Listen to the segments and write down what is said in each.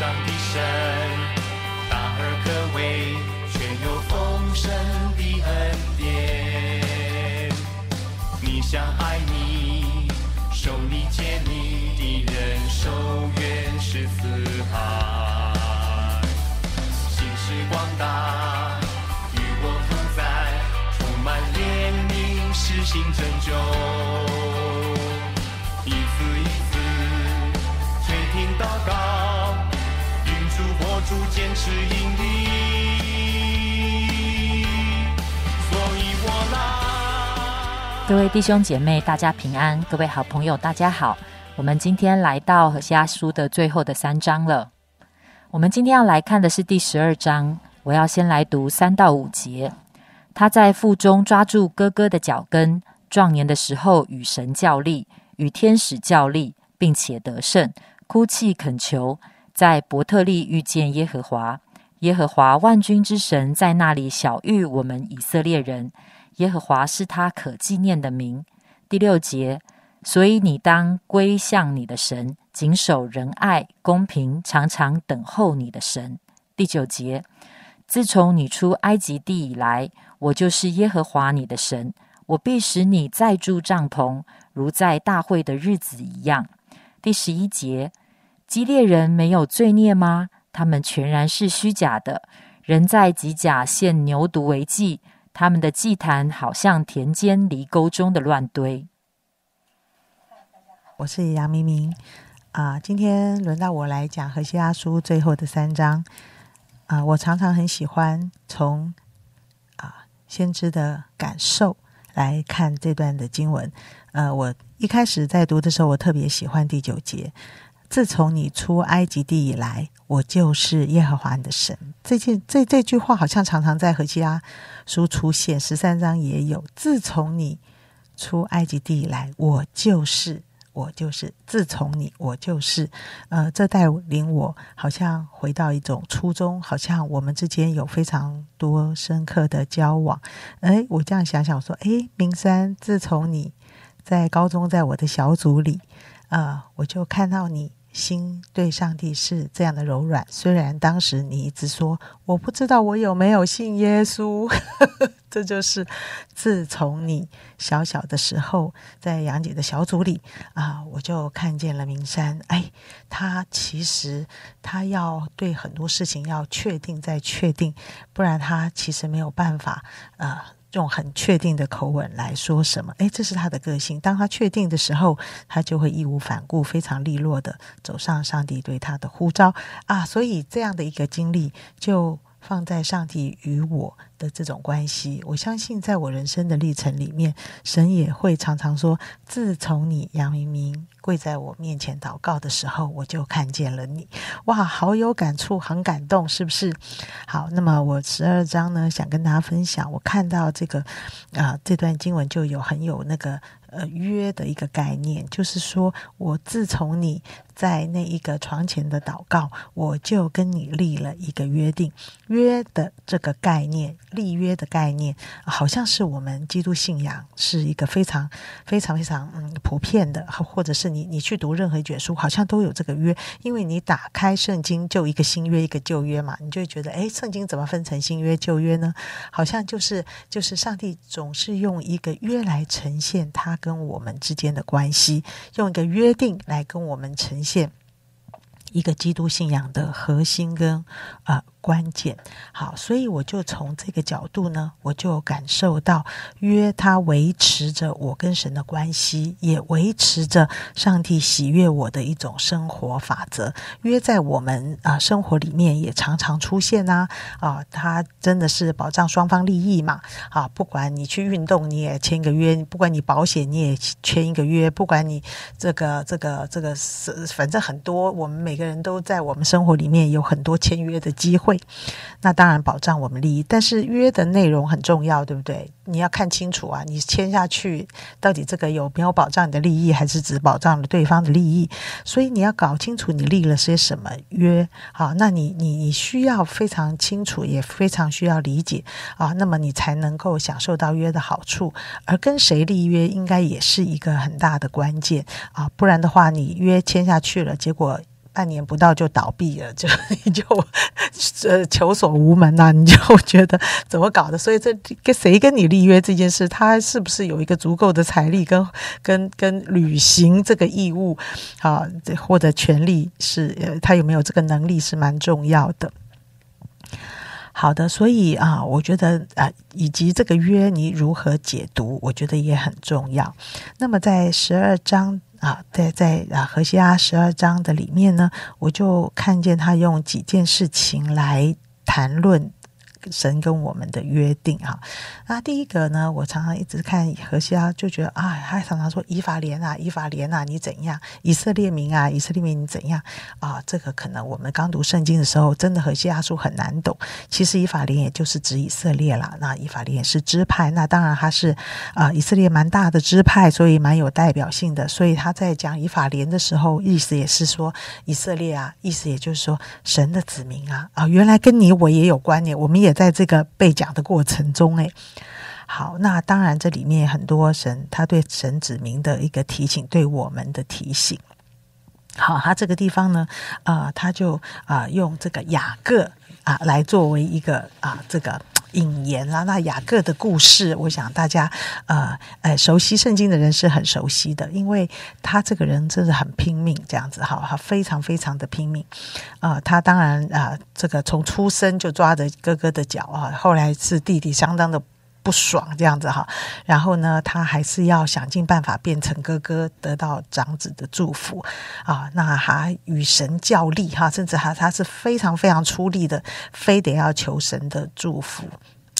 上的神，大而可畏，却有丰盛的恩典。你想爱你，受你借你的人，手原是四海。心是广大，与我同在，充满怜悯，实行拯救。各位弟兄姐妹，大家平安；各位好朋友，大家好。我们今天来到何西阿书的最后的三章了。我们今天要来看的是第十二章，我要先来读三到五节。他在腹中抓住哥哥的脚跟，壮年的时候与神较力，与天使较力，并且得胜，哭泣恳求，在伯特利遇见耶和华。耶和华万军之神在那里小遇我们以色列人。耶和华是他可纪念的名。第六节，所以你当归向你的神，谨守仁爱、公平，常常等候你的神。第九节，自从你出埃及地以来，我就是耶和华你的神，我必使你再住帐篷，如在大会的日子一样。第十一节，基列人没有罪孽吗？他们全然是虚假的，人在吉甲献牛犊为祭。他们的祭坛好像田间犁沟中的乱堆。我是杨明明啊，今天轮到我来讲《何西阿书》最后的三章啊。我常常很喜欢从啊先知的感受来看这段的经文。呃，我一开始在读的时候，我特别喜欢第九节。自从你出埃及地以来，我就是耶和华你的神。这件这这句话好像常常在何西阿书出现，十三章也有。自从你出埃及地来，我就是我就是。自从你我就是，呃，这带领我好像回到一种初衷，好像我们之间有非常多深刻的交往。哎，我这样想想说，哎，明山，自从你在高中在我的小组里，啊，我就看到你。心对上帝是这样的柔软，虽然当时你一直说我不知道我有没有信耶稣，这就是自从你小小的时候在杨姐的小组里啊，我就看见了明山。哎，他其实他要对很多事情要确定再确定，不然他其实没有办法用很确定的口吻来说什么？诶，这是他的个性。当他确定的时候，他就会义无反顾、非常利落的走上上帝对他的呼召啊！所以这样的一个经历，就放在上帝与我的这种关系。我相信，在我人生的历程里面，神也会常常说：“自从你杨明明。”跪在我面前祷告的时候，我就看见了你，哇，好有感触，很感动，是不是？好，那么我十二章呢，想跟大家分享，我看到这个啊，这段经文就有很有那个呃约的一个概念，就是说我自从你在那一个床前的祷告，我就跟你立了一个约定，约的这个概念，立约的概念，好像是我们基督信仰是一个非常非常非常嗯普遍的，或者是。你你去读任何一卷书，好像都有这个约，因为你打开圣经就一个新约一个旧约嘛，你就会觉得，哎，圣经怎么分成新约旧约呢？好像就是就是上帝总是用一个约来呈现他跟我们之间的关系，用一个约定来跟我们呈现一个基督信仰的核心跟啊。关键好，所以我就从这个角度呢，我就感受到约它维持着我跟神的关系，也维持着上帝喜悦我的一种生活法则。约在我们啊生活里面也常常出现呐啊，他真的是保障双方利益嘛啊！不管你去运动，你也签个约；不管你保险，你也签一个约；不管你这个这个这个是，反正很多，我们每个人都在我们生活里面有很多签约的机会。会，那当然保障我们利益，但是约的内容很重要，对不对？你要看清楚啊，你签下去到底这个有没有保障你的利益，还是只保障了对方的利益？所以你要搞清楚你立了些什么约。好，那你你你需要非常清楚，也非常需要理解啊，那么你才能够享受到约的好处。而跟谁立约，应该也是一个很大的关键啊，不然的话，你约签下去了，结果。半年不到就倒闭了，就你 就呃求索无门呐、你就 觉得怎么搞的？所以这跟谁跟你立约这件事，他是不是有一个足够的财力跟跟跟履行这个义务啊，这或者权利是呃他有没有这个能力是蛮重要的。好的，所以啊，我觉得啊，以及这个约你如何解读，我觉得也很重要。那么在十二章啊，在在啊何西阿十二章的里面呢，我就看见他用几件事情来谈论。神跟我们的约定哈，那第一个呢，我常常一直看何西阿，就觉得啊，他常常说以法莲啊，以法莲啊，你怎样？以色列民啊，以色列民你怎样？啊，这个可能我们刚读圣经的时候，真的何西阿书很难懂。其实以法莲也就是指以色列啦，那以法莲也是支派，那当然他是啊以色列蛮大的支派，所以蛮有代表性的。所以他在讲以法莲的时候，意思也是说以色列啊，意思也就是说神的子民啊，啊，原来跟你我也有关联，我们也。在这个被讲的过程中，哎，好，那当然这里面很多神他对神子民的一个提醒，对我们的提醒。好，他这个地方呢，啊，他就啊用这个雅各啊来作为一个啊这个。引言啦，那雅各的故事，我想大家呃呃熟悉圣经的人是很熟悉的，因为他这个人真的很拼命，这样子哈，他非常非常的拼命啊。他当然啊，这个从出生就抓着哥哥的脚啊，后来是弟弟相当的。不爽这样子哈，然后呢，他还是要想尽办法变成哥哥，得到长子的祝福啊。那还与神较力哈，甚至还他是非常非常出力的，非得要求神的祝福。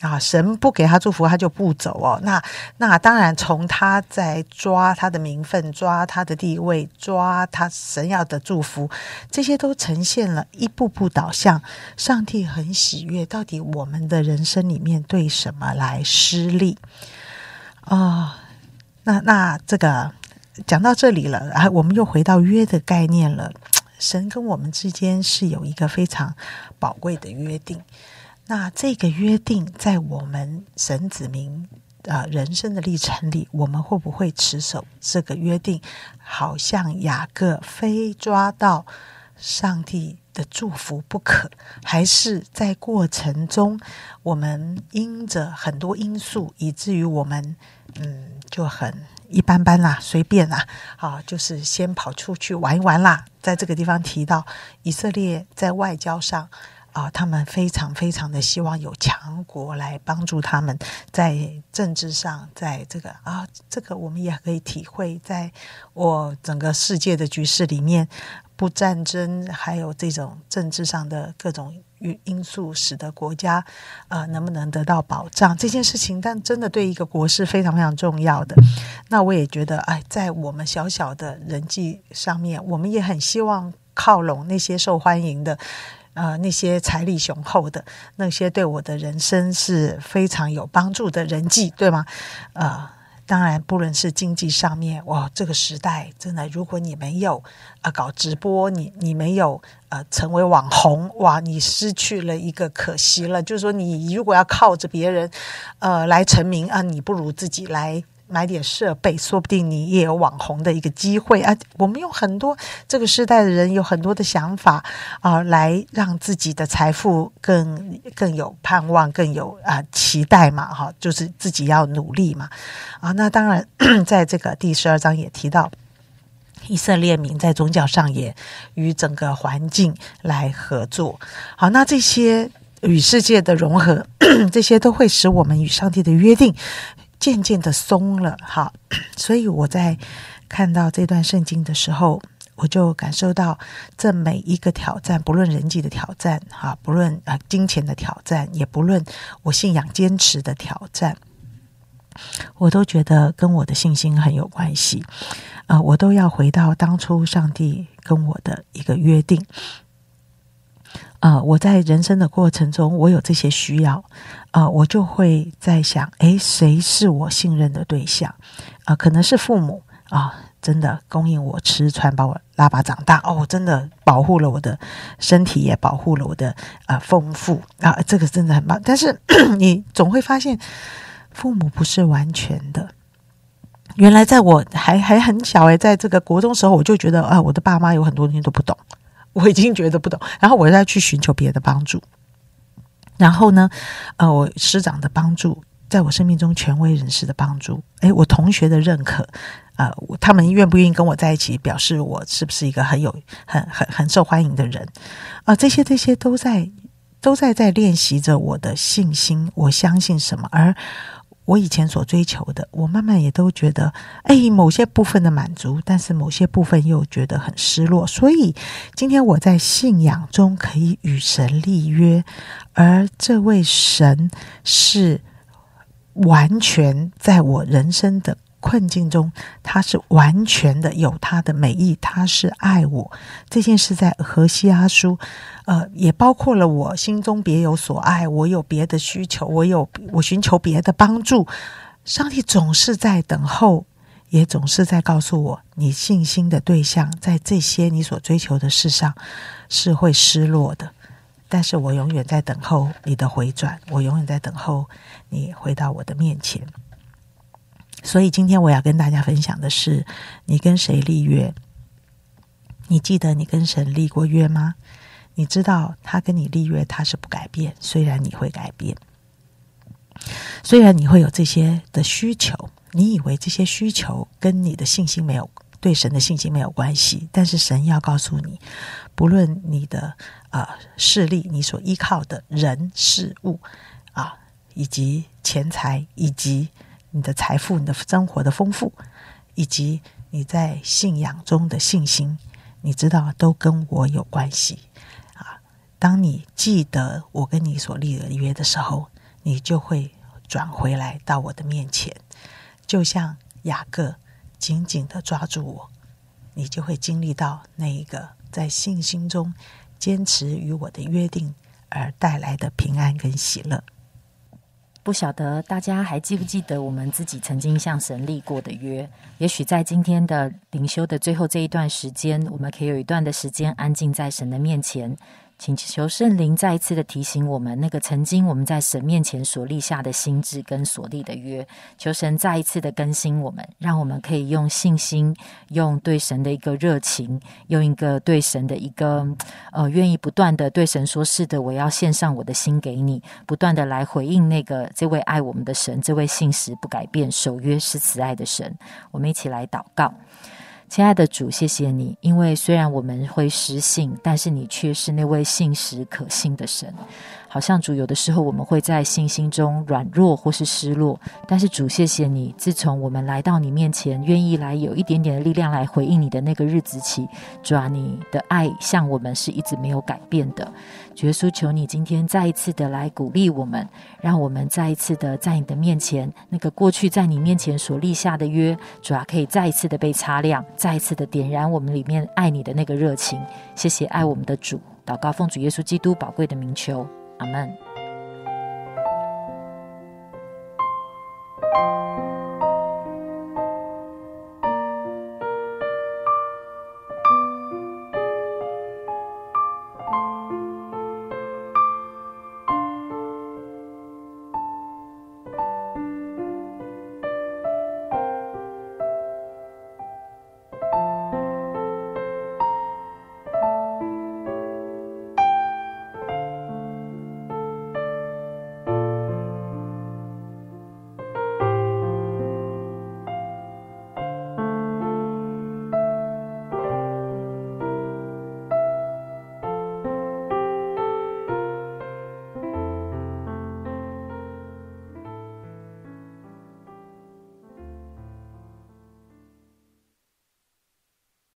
啊，神不给他祝福，他就不走哦。那那当然，从他在抓他的名分、抓他的地位、抓他神要的祝福，这些都呈现了一步步导向。上帝很喜悦，到底我们的人生里面对什么来施力啊？那那这个讲到这里了，啊，我们又回到约的概念了。神跟我们之间是有一个非常宝贵的约定。那这个约定在我们神子民啊人生的历程里，我们会不会持守这个约定？好像雅各非抓到上帝的祝福不可，还是在过程中我们因着很多因素，以至于我们嗯就很一般般啦，随便啦，啊，就是先跑出去玩一玩啦。在这个地方提到以色列在外交上。啊，他们非常非常的希望有强国来帮助他们，在政治上，在这个啊，这个我们也可以体会，在我整个世界的局势里面，不战争，还有这种政治上的各种因素，使得国家啊能不能得到保障这件事情，但真的对一个国是非常非常重要的。那我也觉得，哎，在我们小小的人际上面，我们也很希望靠拢那些受欢迎的。呃，那些财力雄厚的，那些对我的人生是非常有帮助的人际，对吗？呃，当然，不论是经济上面，哇，这个时代真的，如果你没有啊搞直播，你你没有呃成为网红，哇，你失去了一个可惜了。就是说，你如果要靠着别人呃来成名啊，你不如自己来。买点设备，说不定你也有网红的一个机会啊！我们有很多这个时代的人有很多的想法啊，来让自己的财富更更有盼望，更有啊期待嘛！哈，就是自己要努力嘛！啊，那当然，在这个第十二章也提到，以色列民在宗教上也与整个环境来合作。好，那这些与世界的融合，这些都会使我们与上帝的约定。渐渐的松了，哈，所以我在看到这段圣经的时候，我就感受到这每一个挑战，不论人际的挑战，哈，不论啊金钱的挑战，也不论我信仰坚持的挑战，我都觉得跟我的信心很有关系，啊，我都要回到当初上帝跟我的一个约定。啊，我在人生的过程中，我有这些需要，啊，我就会在想，诶，谁是我信任的对象？啊，可能是父母啊，真的供应我吃穿，把我拉拔长大，哦，真的保护了我的身体，也保护了我的啊丰富啊，这个真的很棒。但是 你总会发现，父母不是完全的。原来在我还还很小诶，在这个国中时候，我就觉得啊，我的爸妈有很多东西都不懂。我已经觉得不懂，然后我再去寻求别的帮助。然后呢，呃，我师长的帮助，在我生命中权威人士的帮助，诶，我同学的认可，啊，他们愿不愿意跟我在一起，表示我是不是一个很有、很、很、很受欢迎的人啊？这些、这些都在、都在在练习着我的信心。我相信什么？而我以前所追求的，我慢慢也都觉得，哎，某些部分的满足，但是某些部分又觉得很失落。所以今天我在信仰中可以与神立约，而这位神是完全在我人生的。困境中，他是完全的有他的美意，他是爱我。这件事在何西阿书，呃，也包括了我心中别有所爱，我有别的需求，我有我寻求别的帮助。上帝总是在等候，也总是在告诉我，你信心的对象在这些你所追求的事上是会失落的。但是我永远在等候你的回转，我永远在等候你回到我的面前。所以今天我要跟大家分享的是，你跟谁立约？你记得你跟神立过约吗？你知道他跟你立约，他是不改变，虽然你会改变，虽然你会有这些的需求，你以为这些需求跟你的信心没有对神的信心没有关系，但是神要告诉你，不论你的啊势力，你所依靠的人事物啊，以及钱财，以及。你的财富、你的生活的丰富，以及你在信仰中的信心，你知道都跟我有关系啊！当你记得我跟你所立的约的时候，你就会转回来到我的面前，就像雅各紧紧的抓住我，你就会经历到那一个在信心中坚持与我的约定而带来的平安跟喜乐。不晓得大家还记不记得我们自己曾经向神立过的约？也许在今天的灵修的最后这一段时间，我们可以有一段的时间安静在神的面前。请求圣灵再一次的提醒我们，那个曾经我们在神面前所立下的心智跟所立的约，求神再一次的更新我们，让我们可以用信心，用对神的一个热情，用一个对神的一个呃愿意不断的对神说：是的，我要献上我的心给你，不断的来回应那个这位爱我们的神，这位信实不改变、守约是慈爱的神。我们一起来祷告。亲爱的主，谢谢你，因为虽然我们会失信，但是你却是那位信实可信的神。好像主有的时候我们会在信心中软弱或是失落，但是主谢谢你，自从我们来到你面前，愿意来有一点点的力量来回应你的那个日子起，主啊，你的爱向我们是一直没有改变的。耶稣，求你今天再一次的来鼓励我们，让我们再一次的在你的面前，那个过去在你面前所立下的约，主啊，可以再一次的被擦亮，再一次的点燃我们里面爱你的那个热情。谢谢爱我们的主，祷告奉主耶稣基督宝贵的名求。阿门。